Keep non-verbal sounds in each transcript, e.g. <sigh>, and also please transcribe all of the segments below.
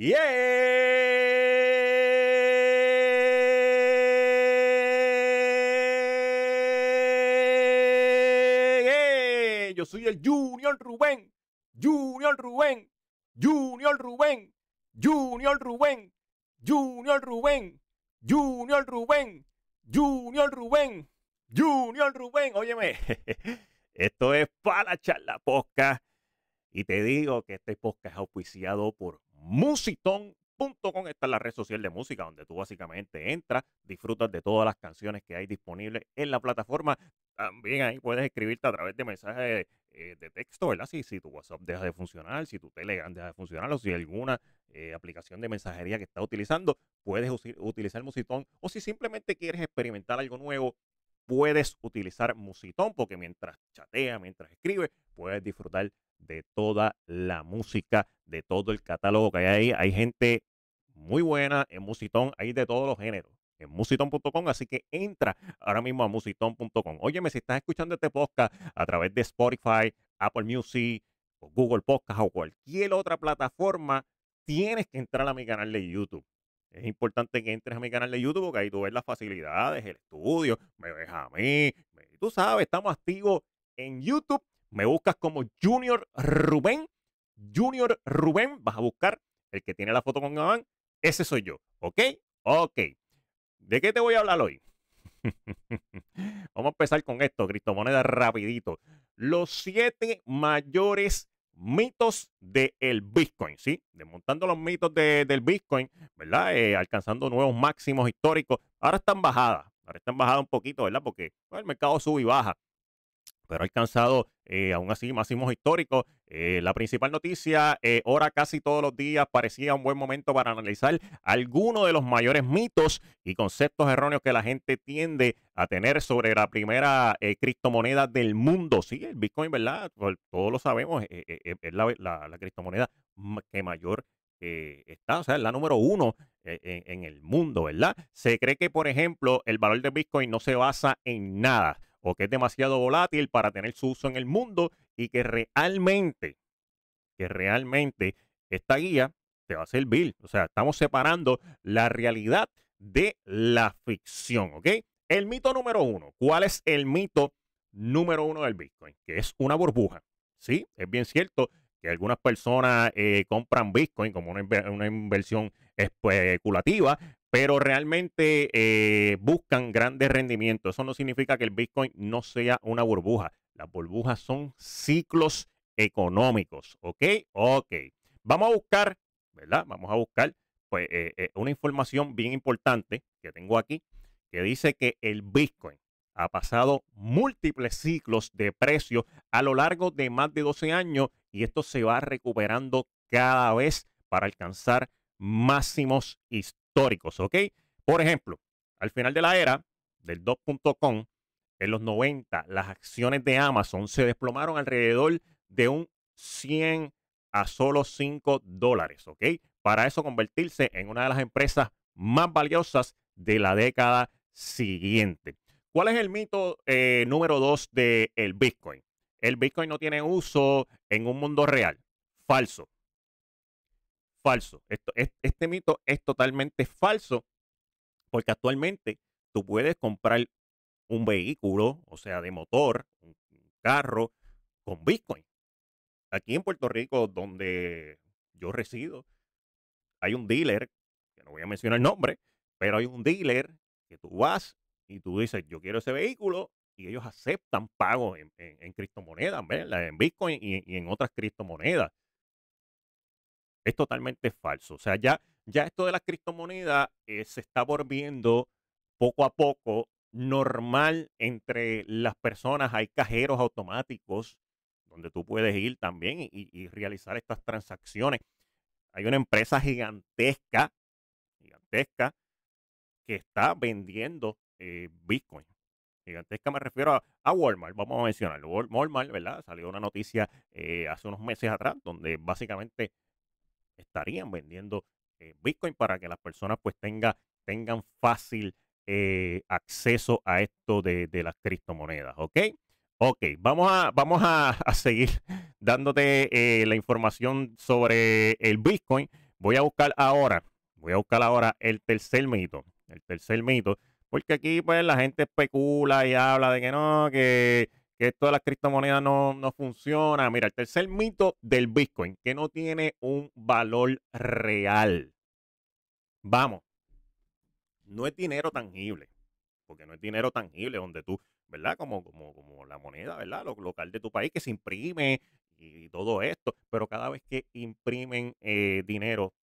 Yeah. Yo soy el Junior Rubén. Junior Rubén. Junior Rubén. Junior Rubén. Junior Rubén. Junior Rubén. Junior Rubén. Junior Rubén. Óyeme, <laughs> esto es para la charla podcast. Y te digo que este podcast es auspiciado por Musitón esta es la red social de música donde tú básicamente entras, disfrutas de todas las canciones que hay disponibles en la plataforma. También ahí puedes escribirte a través de mensajes eh, de texto, ¿verdad? Si, si tu WhatsApp deja de funcionar, si tu Telegram deja de funcionar o si alguna eh, aplicación de mensajería que estás utilizando, puedes utilizar Musitón. O si simplemente quieres experimentar algo nuevo, puedes utilizar Musitón porque mientras chatea, mientras escribe, puedes disfrutar de toda la música, de todo el catálogo que hay ahí. Hay gente muy buena en Musitón, hay de todos los géneros en musitón.com, así que entra ahora mismo a musitón.com. Óyeme, si estás escuchando este podcast a través de Spotify, Apple Music, Google Podcast o cualquier otra plataforma, tienes que entrar a mi canal de YouTube. Es importante que entres a mi canal de YouTube porque ahí tú ves las facilidades, el estudio, me ves a mí. tú sabes, estamos activos en YouTube. Me buscas como Junior Rubén. Junior Rubén, vas a buscar el que tiene la foto con Gabán ese soy yo, ¿ok? Ok. ¿De qué te voy a hablar hoy? <laughs> Vamos a empezar con esto, criptomonedas rapidito. Los siete mayores mitos del Bitcoin, ¿sí? Desmontando los mitos del Bitcoin, ¿verdad? Eh, alcanzando nuevos máximos históricos. Ahora están bajadas, ahora están bajadas un poquito, ¿verdad? Porque el mercado sube y baja pero ha alcanzado eh, aún así máximos históricos. Eh, la principal noticia, eh, ahora casi todos los días, parecía un buen momento para analizar algunos de los mayores mitos y conceptos erróneos que la gente tiende a tener sobre la primera criptomoneda del mundo. Sí, el Bitcoin, ¿verdad? Todos lo sabemos, es la, la, criptomoneda que mayor está, o sea, es la número uno en, en el mundo, ¿verdad? Se cree que, por ejemplo, el valor de Bitcoin no se basa en nada o que es demasiado volátil para tener su uso en el mundo y que realmente, que realmente esta guía te va a servir. O sea, estamos separando la realidad de la ficción, ¿ok? El mito número uno. ¿Cuál es el mito número uno del Bitcoin? Que es una burbuja. Sí, es bien cierto que algunas personas eh, compran Bitcoin como una, una, inversión especulativa, pero realmente eh, buscan grandes rendimientos. Eso no significa que el Bitcoin no sea una burbuja. Las burbujas son ciclos económicos, ¿ok? Ok. Vamos a buscar, ¿verdad? Vamos a buscar pues, eh, eh, una información bien importante que tengo aquí, que dice que el Bitcoin ha pasado múltiples ciclos de precio a lo largo de más de 12 años y esto se va recuperando cada vez para alcanzar máximos históricos históricos, ¿ok? Por ejemplo, al final de la era del 2.com, en los 90, las acciones de Amazon se desplomaron alrededor de un 100 a solo 5 dólares, ¿ok? Para eso convertirse en una de las empresas más valiosas de la década siguiente. ¿Cuál es el mito eh, número 2 del Bitcoin? El Bitcoin no tiene uso en un mundo real. Falso falso. Esto, este mito es totalmente falso porque actualmente tú puedes comprar un vehículo, o sea, de motor, un carro, con Bitcoin. Aquí en Puerto Rico, donde yo resido, hay un dealer, que no voy a mencionar el nombre, pero hay un dealer que tú vas y tú dices, yo quiero ese vehículo, y ellos aceptan pago en, en, criptomonedas, en Bitcoin y en otras criptomonedas es totalmente falso. O sea, ya, ya esto de las criptomonedas eh, se está volviendo poco a poco normal entre las personas. Hay cajeros automáticos donde tú puedes ir también y, realizar estas transacciones. Hay una empresa gigantesca, gigantesca, que está vendiendo eh, Bitcoin. Gigantesca me refiero a, Walmart, vamos a mencionarlo. Walmart, ¿verdad? Salió una noticia eh, hace unos meses atrás donde básicamente estarían vendiendo eh, Bitcoin para que las personas pues tenga, tengan fácil eh, acceso a esto de, las criptomonedas, ¿ok? Ok, vamos a, vamos <laughs> a, seguir dándote eh, la información sobre el Bitcoin. voy a buscar ahora, voy a buscar ahora el tercer mito. El tercer mito. Porque aquí, pues, la gente especula y habla de que no, que, que esto de las criptomonedas no, no funciona. Mira, el tercer mito del Bitcoin, que no tiene un valor real. Vamos, no es dinero tangible, porque no es dinero tangible donde tú, ¿verdad? Como, como, como la moneda, ¿verdad? Lo local de tu país que se imprime y todo esto, pero cada vez que imprimen eh, dinero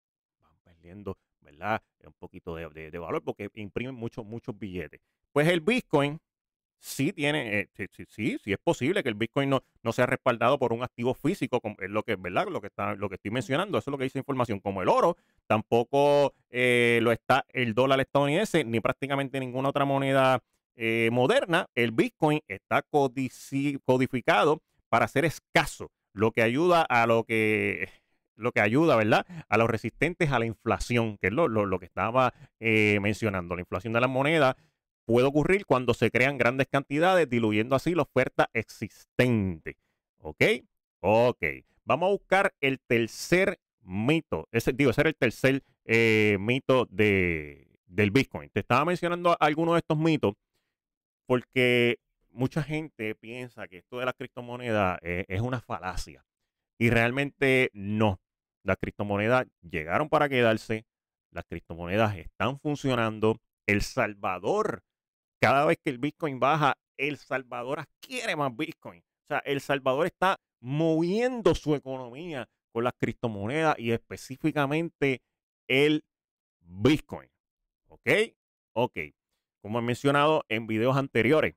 van perdiendo, ¿verdad? Un poquito de, de, valor porque imprimen muchos, muchos billetes. Pues el Bitcoin sí tiene, eh, sí, sí, sí, es posible que el Bitcoin no, no sea respaldado por un activo físico, como es lo que, ¿verdad? Lo que está, lo que estoy mencionando, eso es lo que dice información, como el oro, tampoco eh, lo está el dólar estadounidense, ni prácticamente ninguna otra moneda eh, moderna. El Bitcoin está codificado para ser escaso, lo que ayuda a lo que lo que ayuda, ¿verdad? A los resistentes a la inflación, que es lo, lo, que estaba mencionando. La inflación de las monedas puede ocurrir cuando se crean grandes cantidades, diluyendo así la oferta existente. ¿Ok? Ok. Vamos a buscar el tercer mito. Ese, digo, ese era el tercer eh, mito de, del Bitcoin. Te estaba mencionando algunos de estos mitos porque mucha gente piensa que esto de las criptomonedas eh, es una falacia. Y realmente no. Las criptomonedas llegaron para quedarse. Las criptomonedas están funcionando. El Salvador cada vez que el Bitcoin baja, El Salvador quiere más Bitcoin. O sea, El Salvador está moviendo su economía con las criptomonedas y específicamente el Bitcoin. ¿Ok? Ok. Como he mencionado en videos anteriores,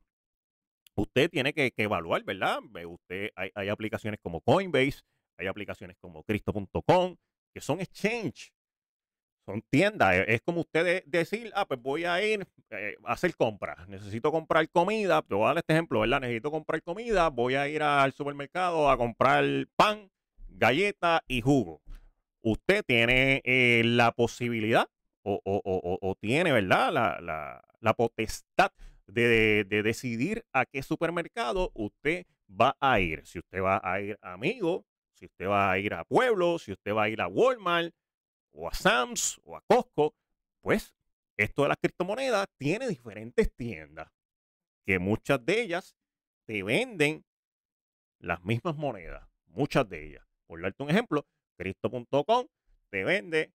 usted tiene que, evaluar, ¿verdad? Usted hay, hay, aplicaciones como Coinbase, hay aplicaciones como Cristo.com, que son exchange son tiendas. E, es como usted decir, ah, pues voy a ir eh, a hacer compras. Necesito comprar comida. Te voy a dar este ejemplo, ¿verdad? Necesito comprar comida. Voy a ir al supermercado a comprar pan, galleta y jugo. Usted tiene eh, la posibilidad o, tiene, ¿verdad? La, potestad de, de, decidir a qué supermercado usted va a ir. Si usted va a ir a Amigo, si usted va a ir a Pueblo, si usted va a ir a Walmart, o a Sams o a Costco, pues esto de las criptomonedas tiene diferentes tiendas que muchas de ellas te venden las mismas monedas, muchas de ellas. Por darte un ejemplo, Crypto.com te vende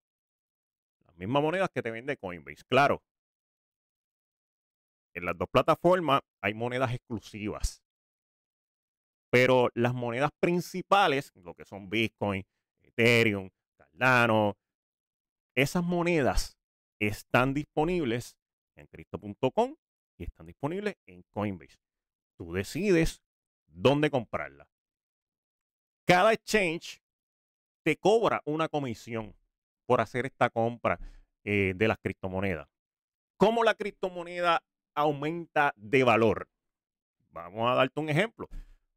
las mismas monedas que te vende Coinbase. Claro, en las dos plataformas hay monedas exclusivas. Pero las monedas principales, lo que son Bitcoin, Ethereum, Cardano, esas monedas están disponibles en Crypto.com y están disponibles en Coinbase. Tú decides dónde comprarla. Cada exchange te cobra una comisión por hacer esta compra eh, de las criptomonedas. ¿Cómo la criptomoneda aumenta de valor? Vamos a darte un ejemplo.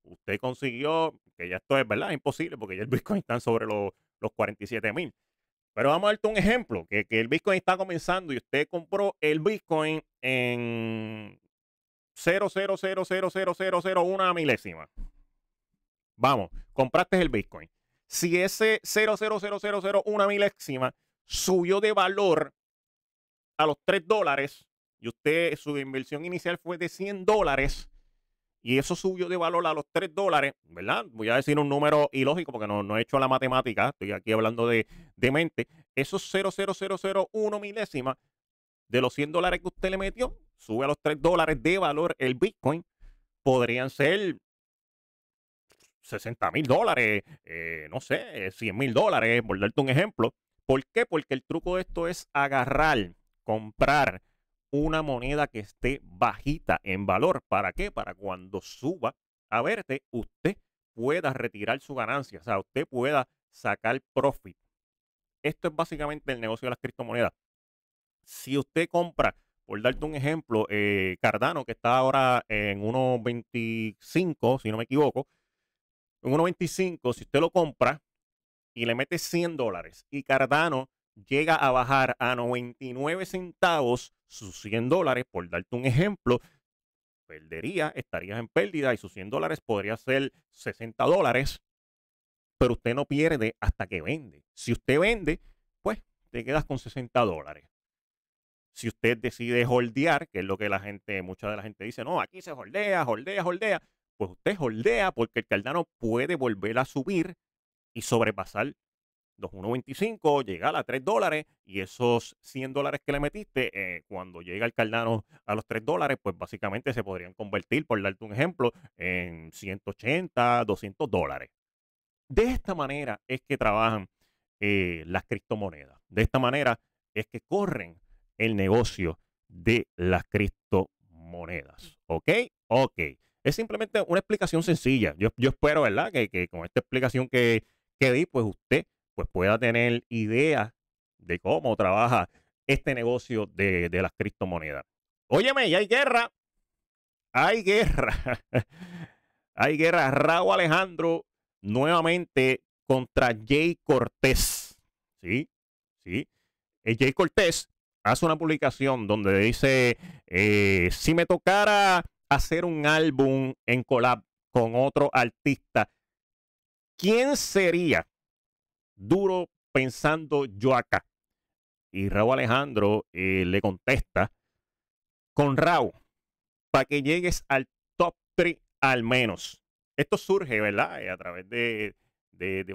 Usted consiguió, que ya esto es verdad, imposible porque ya el Bitcoin está sobre los, los 47 mil. Pero vamos a darte un ejemplo, que, el Bitcoin está comenzando y usted compró el Bitcoin en 0.0000001 milésima. Vamos, compraste el Bitcoin. Si ese 0.00001 milésima subió de valor a los 3 dólares y usted, su inversión inicial fue de 100 dólares, y eso subió de valor a los 3 dólares, ¿verdad? Voy a decir un número ilógico porque no, he hecho la matemática, estoy aquí hablando de, mente. Esos 0,0001 milésimas de los 100 dólares que usted le metió, sube a los 3 dólares de valor el Bitcoin, podrían ser 60 mil dólares, eh, no sé, 100 mil dólares, por darte un ejemplo. ¿Por qué? Porque el truco de esto es agarrar, comprar una moneda que esté bajita en valor. ¿Para qué? Para cuando suba a verte, usted pueda retirar su ganancia, o sea, usted pueda sacar profit. Esto es básicamente el negocio de las criptomonedas. Si usted compra, por darte un ejemplo, eh, Cardano, que está ahora en 1.25, si no me equivoco, en 1.25, si usted lo compra y le mete 100 dólares y Cardano llega a bajar a 99 centavos sus 100 dólares, por darte un ejemplo, perdería, estarías en pérdida y sus 100 dólares podría ser 60 dólares, pero usted no pierde hasta que vende. Si usted vende, te quedas con 60 dólares. Si usted decide holdear, que es lo que la gente, mucha de la gente dice, no, aquí se holdea, holdea, holdea, pues usted holdea porque el Cardano puede volver a subir y sobrepasar los 1.25, llegar a 3 dólares y esos 100 dólares que le metiste, eh, cuando llega el Cardano a los 3 dólares, pues básicamente se podrían convertir, por darte un ejemplo, en 180, 200 dólares. De esta manera es que trabajan eh, las criptomonedas. De esta manera es que corren el negocio de las criptomonedas. ¿Ok? Ok. Es simplemente una explicación sencilla. Yo, espero, ¿verdad? Que, con esta explicación que, que di, pues usted pues pueda tener idea de cómo trabaja este negocio de, las criptomonedas. Óyeme, ya hay guerra. Hay guerra. <laughs> hay guerra. Raúl Alejandro nuevamente contra Jay Cortés. ¿Sí? ¿Sí? El Jay Cortés hace una publicación donde dice, eh, si me tocara hacer un álbum en collab con otro artista, ¿quién sería duro pensando yo acá. Y Raúl Alejandro eh, le contesta con Raúl, para que llegues al top 3 al menos. Esto surge, ¿verdad? Eh, a través de,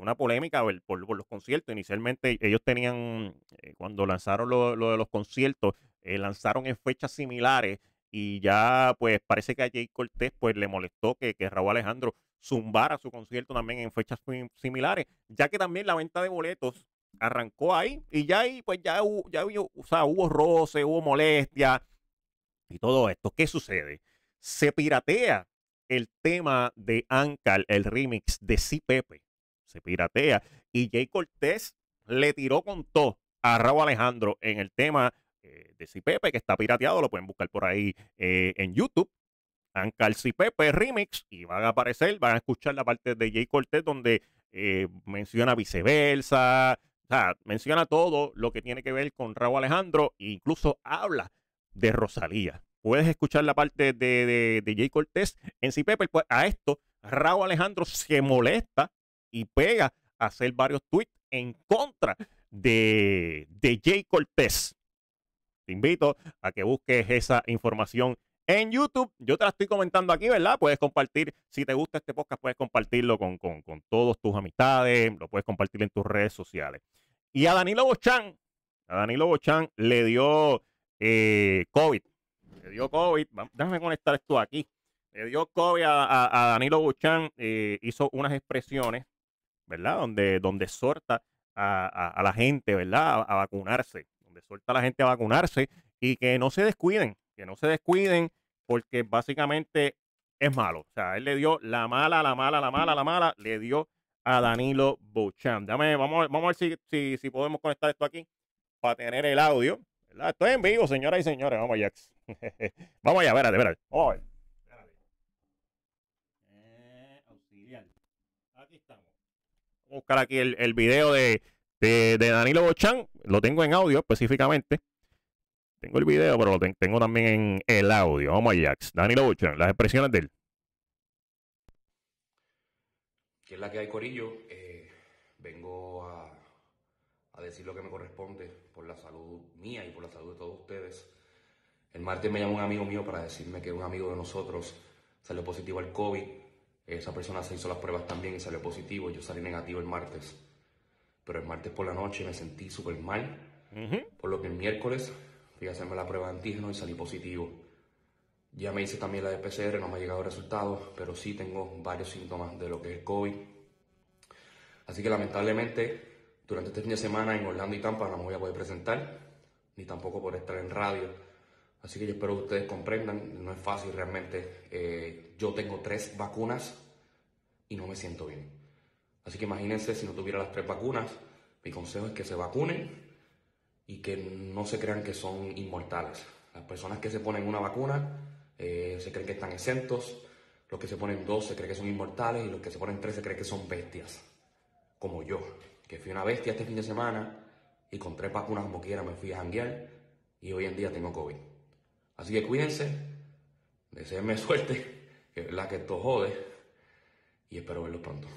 una polémica por, los conciertos. Inicialmente ellos tenían, eh, cuando lanzaron lo, de los conciertos, lanzaron en fechas similares y ya pues parece que a Jay Cortés pues le molestó que, que Raúl Alejandro zumbara su concierto también en fechas similares, ya que también la venta de boletos arrancó ahí y ya ahí pues ya hubo, ya o sea, hubo roce, hubo molestia y todo esto. ¿Qué sucede? Se piratea el tema de Ankal, el remix de Si Pepe. Se piratea y Jay Cortés le tiró con todo a Raúl Alejandro en el tema eh, de Si Pepe, que está pirateado, lo pueden buscar por ahí eh, en YouTube. Ancalci Pepe Remix y van a aparecer, van a escuchar la parte de Jay Cortez donde eh, menciona viceversa, o sea, menciona todo lo que tiene que ver con Raúl Alejandro e incluso habla de Rosalía. Puedes escuchar la parte de, de, Jay Cortés en Si Pepe, pues a esto Raúl Alejandro se molesta y pega a hacer varios tweets en contra de, de Jay Cortés. Te invito a que busques esa información en YouTube. Yo te la estoy comentando aquí, ¿verdad? Puedes compartir, si te gusta este podcast, puedes compartirlo con, con, todos tus amistades, lo puedes compartir en tus redes sociales. Y a Danilo Bochan, a Danilo Bochan le dio eh, COVID. Le dio COVID. Déjame conectar esto aquí. Le dio COVID a, Danilo Bochan, eh, hizo unas expresiones, ¿verdad? Donde, donde sorta a, la gente, ¿verdad? A, a vacunarse. Donde suelta a la gente a vacunarse y que no se descuiden que no se descuiden, porque básicamente es malo. O sea, él le dio la mala, la mala, la mala, la mala, le dio a Danilo Bouchan. Dame, vamos, vamos a ver si, si, si, podemos conectar esto aquí para tener el audio. ¿verdad? Estoy en vivo, señoras y señores. Vamos allá. <laughs> vamos allá, espérate, espérate. Vamos a ver. Eh, auxiliar. Aquí estamos. Vamos a buscar aquí el, el video de, de, de Danilo Bochan. Lo tengo en audio específicamente. Tengo el video, pero lo tengo también en el audio. Vamos a Jax. Danilo Buchan, las expresiones de él. ¿Qué es la que hay, Corillo? Eh, vengo a, a, decir lo que me corresponde por la salud mía y por la salud de todos ustedes. El martes me llamó un amigo mío para decirme que un amigo de nosotros salió positivo al COVID. Esa persona se hizo las pruebas también y salió positivo. Yo salí negativo el martes. Pero el martes por la noche me sentí súper mal. Por lo que el miércoles fui a hacerme la prueba de antígeno y salí positivo. Ya me hice también la de PCR, no me ha llegado el resultado, pero sí tengo varios síntomas de lo que es COVID. Así que lamentablemente, durante este fin de semana en Orlando y Tampa no me voy a poder presentar, ni tampoco por estar en radio. Así que yo espero que ustedes comprendan, no es fácil realmente. Eh, yo tengo tres vacunas y no me siento bien. Así que imagínense si no tuviera las tres vacunas, mi consejo es que se vacunen y que no se crean que son inmortales. Las personas que se ponen una vacuna eh, se creen que están exentos, los que se ponen dos se creen que son inmortales y los que se ponen tres se creen que son bestias, como yo, que fui una bestia este fin de semana y con tres vacunas como quiera me fui a janguear y hoy en día tengo COVID. Así que cuídense, deseenme <laughs> suerte, que es verdad que esto jode y espero verlo pronto.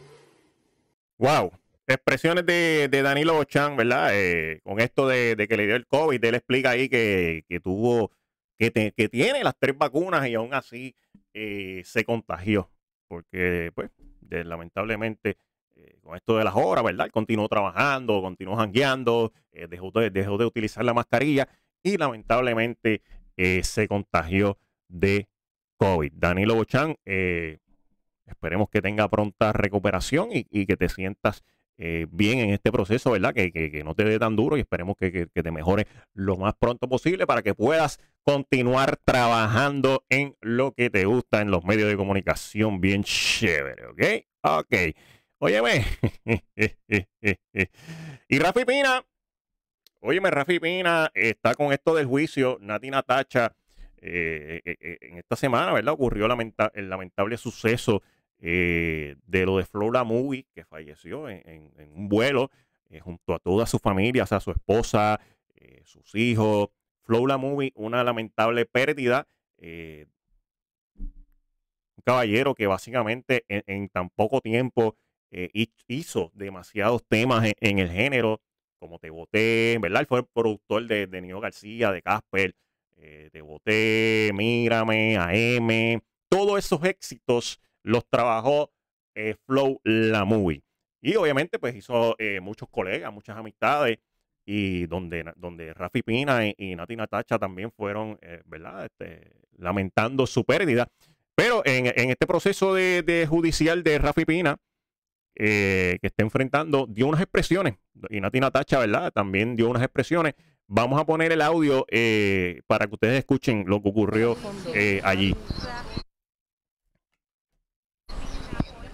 Wow, expresiones de, de Danilo Bochan, ¿verdad? Eh, con esto de, que le dio el COVID, él explica ahí que, que tuvo, que, tiene las tres vacunas y aún así eh, se contagió. Porque, pues, lamentablemente, eh, con esto de las horas, ¿verdad? Continuó trabajando, continuó jangueando, eh, dejó, de, dejó de utilizar la mascarilla y lamentablemente se contagió de COVID. Danilo Bochan, eh, esperemos que tenga pronta recuperación y, y que te sientas eh, bien en este proceso, ¿verdad? Que, que- no te dé tan duro y esperemos que, que- te mejore lo más pronto posible para que puedas continuar trabajando en lo que te gusta en los medios de comunicación bien chévere, ¿ok? Ok. Óyeme. <laughs> y Rafi Pina, óyeme, Rafi Pina está con esto del juicio, Nati Natacha, eh, eh, en esta semana, ¿verdad? Ocurrió el lamentable suceso eh, de lo de Flora Movie, que falleció en, un vuelo eh, junto a toda su familia, o sea, su esposa, eh, sus hijos. Flora Movie, una lamentable pérdida. un caballero que básicamente en, tan poco tiempo hi- hizo demasiados temas en, el género, como Te Boté, ¿verdad? Fue el productor de, de García, de Casper, Te Boté, Mírame, AM, todos esos éxitos los trabajó eh, Flow La. Y obviamente pues hizo eh, muchos colegas, muchas amistades, y donde, donde Rafi Pina y, y Nati también fueron, eh, ¿verdad? Este, lamentando su pérdida. Pero en, en este proceso de, de judicial de Rafi Pina, que está enfrentando, dio unas expresiones, y Nati Natacha, ¿verdad? También dio unas expresiones. Vamos a poner el audio para que ustedes escuchen lo que ocurrió allí.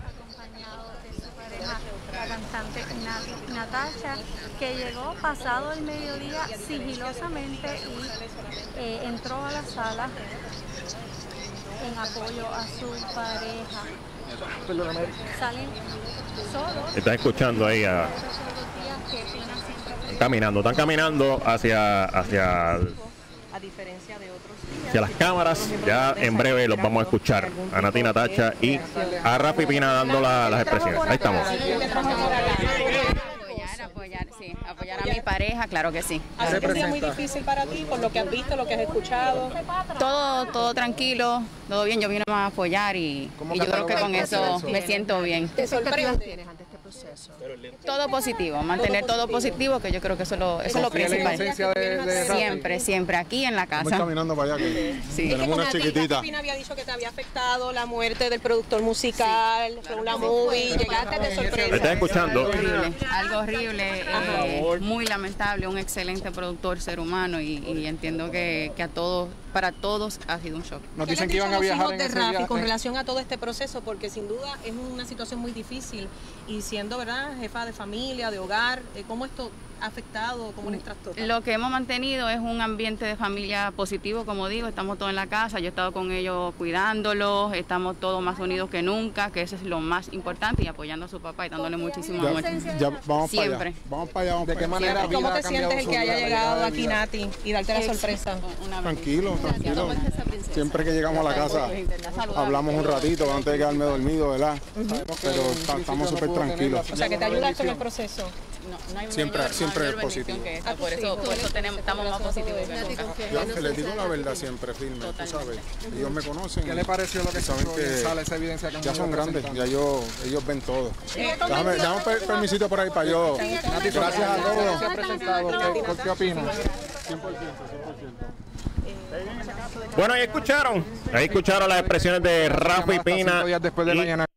acompañado de su pareja, la cantante Nat- Natasha, que llegó pasado el mediodía sigilosamente y eh, entró a la sala en apoyo a su pareja. Salen solos. Están escuchando ahí, a- están caminando, están caminando hacia, hacia, a diferencia de otros hacia las cámaras. Ya en breve los vamos a escuchar a Nati Natacha y a Rafi Pina dando la- las expresiones. Ahí estamos. Apoyar, apoyar, sí, apoyar a mi pareja, claro que sí. ¿Ha sido un día muy difícil para ti por lo que has visto, lo que has escuchado? Todo, todo tranquilo, todo bien, yo vine a apoyar y, y yo creo que con eso me siento bien. ¿Te sorprende? Todo positivo, mantener todo positivo, que yo creo que eso es lo, eso es lo principal. de, de. Siempre, siempre, aquí en la casa. caminando para allá. Que Sí. Tenemos una Nati- chiquitita. Pina había dicho que te había afectado la muerte del productor musical, fue una movie, llegaste de sorpresa. están escuchando. Horrible, algo horrible, eh, muy lamentable, un excelente productor, ser humano y, y entiendo que, que a todos, para todos ha sido un shock. Nos ¿Qué le dicen que iban a viajar en de Rafi con relación a todo este proceso? Porque sin duda es una situación muy difícil y siendo, ¿verdad?, jefa de familia, de hogar, eh, ¿cómo esto ha afectado, cómo les trastocado? Lo que hemos mantenido es un ambiente de familia positivo, como digo, estamos todos en la casa, yo he estado con ellos cuidándolos, estamos todos más unidos que nunca, que eso es lo más importante y apoyando a su papá y dándole muchísimo amor. Ya, ya vamos Siempre. para allá. Vamos para allá. Vamos ¿De qué manera ¿Cómo vida te sientes el que haya llegado aquí? Nati, y darte la sorpresa? Una Tranquilo, tranquilo. Siempre que llegamos a la casa hablamos un ratito antes de quedarme dormido, ¿verdad? Pero ta- estamos súper tranquilos. O sea, que te ayudaste en el proceso. No, no hay Siempre- mayor- siempre mayor es positivo. que esta, por eso, por eso tenemos, estamos más positivos que. Yo les digo la verdad siempre, firme, tú sabes. Ellos me conocen. ¿Qué le pareció lo que saben que esa evidencia ya son grandes, ya yo, ellos ven todo. Un per- permisito por ahí para yo. Gracias a todos. ¿Por qué opinas? 100%, 100%. Bueno, ahí escucharon. Ahí escucharon las expresiones de Rafi Hasta Pina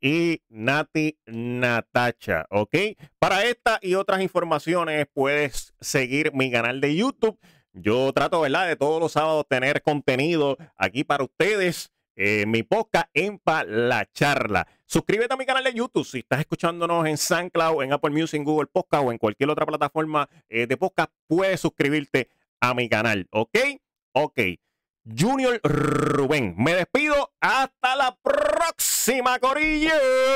y, y Nati Natacha, ¿ok? Para esta y otras informaciones puedes seguir mi canal de YouTube. Yo trato, ¿verdad? De todos los sábados tener contenido aquí para ustedes. eh, mi podcast en la charla. Suscríbete a mi canal de YouTube si estás escuchándonos en SoundCloud, en Apple Music, en Google Podcast o en cualquier otra plataforma eh, de podcast. Puedes suscribirte a mi canal, ¿ok? Ok. Junior Rubén. Me despido. Hasta la próxima, Corillo.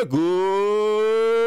Good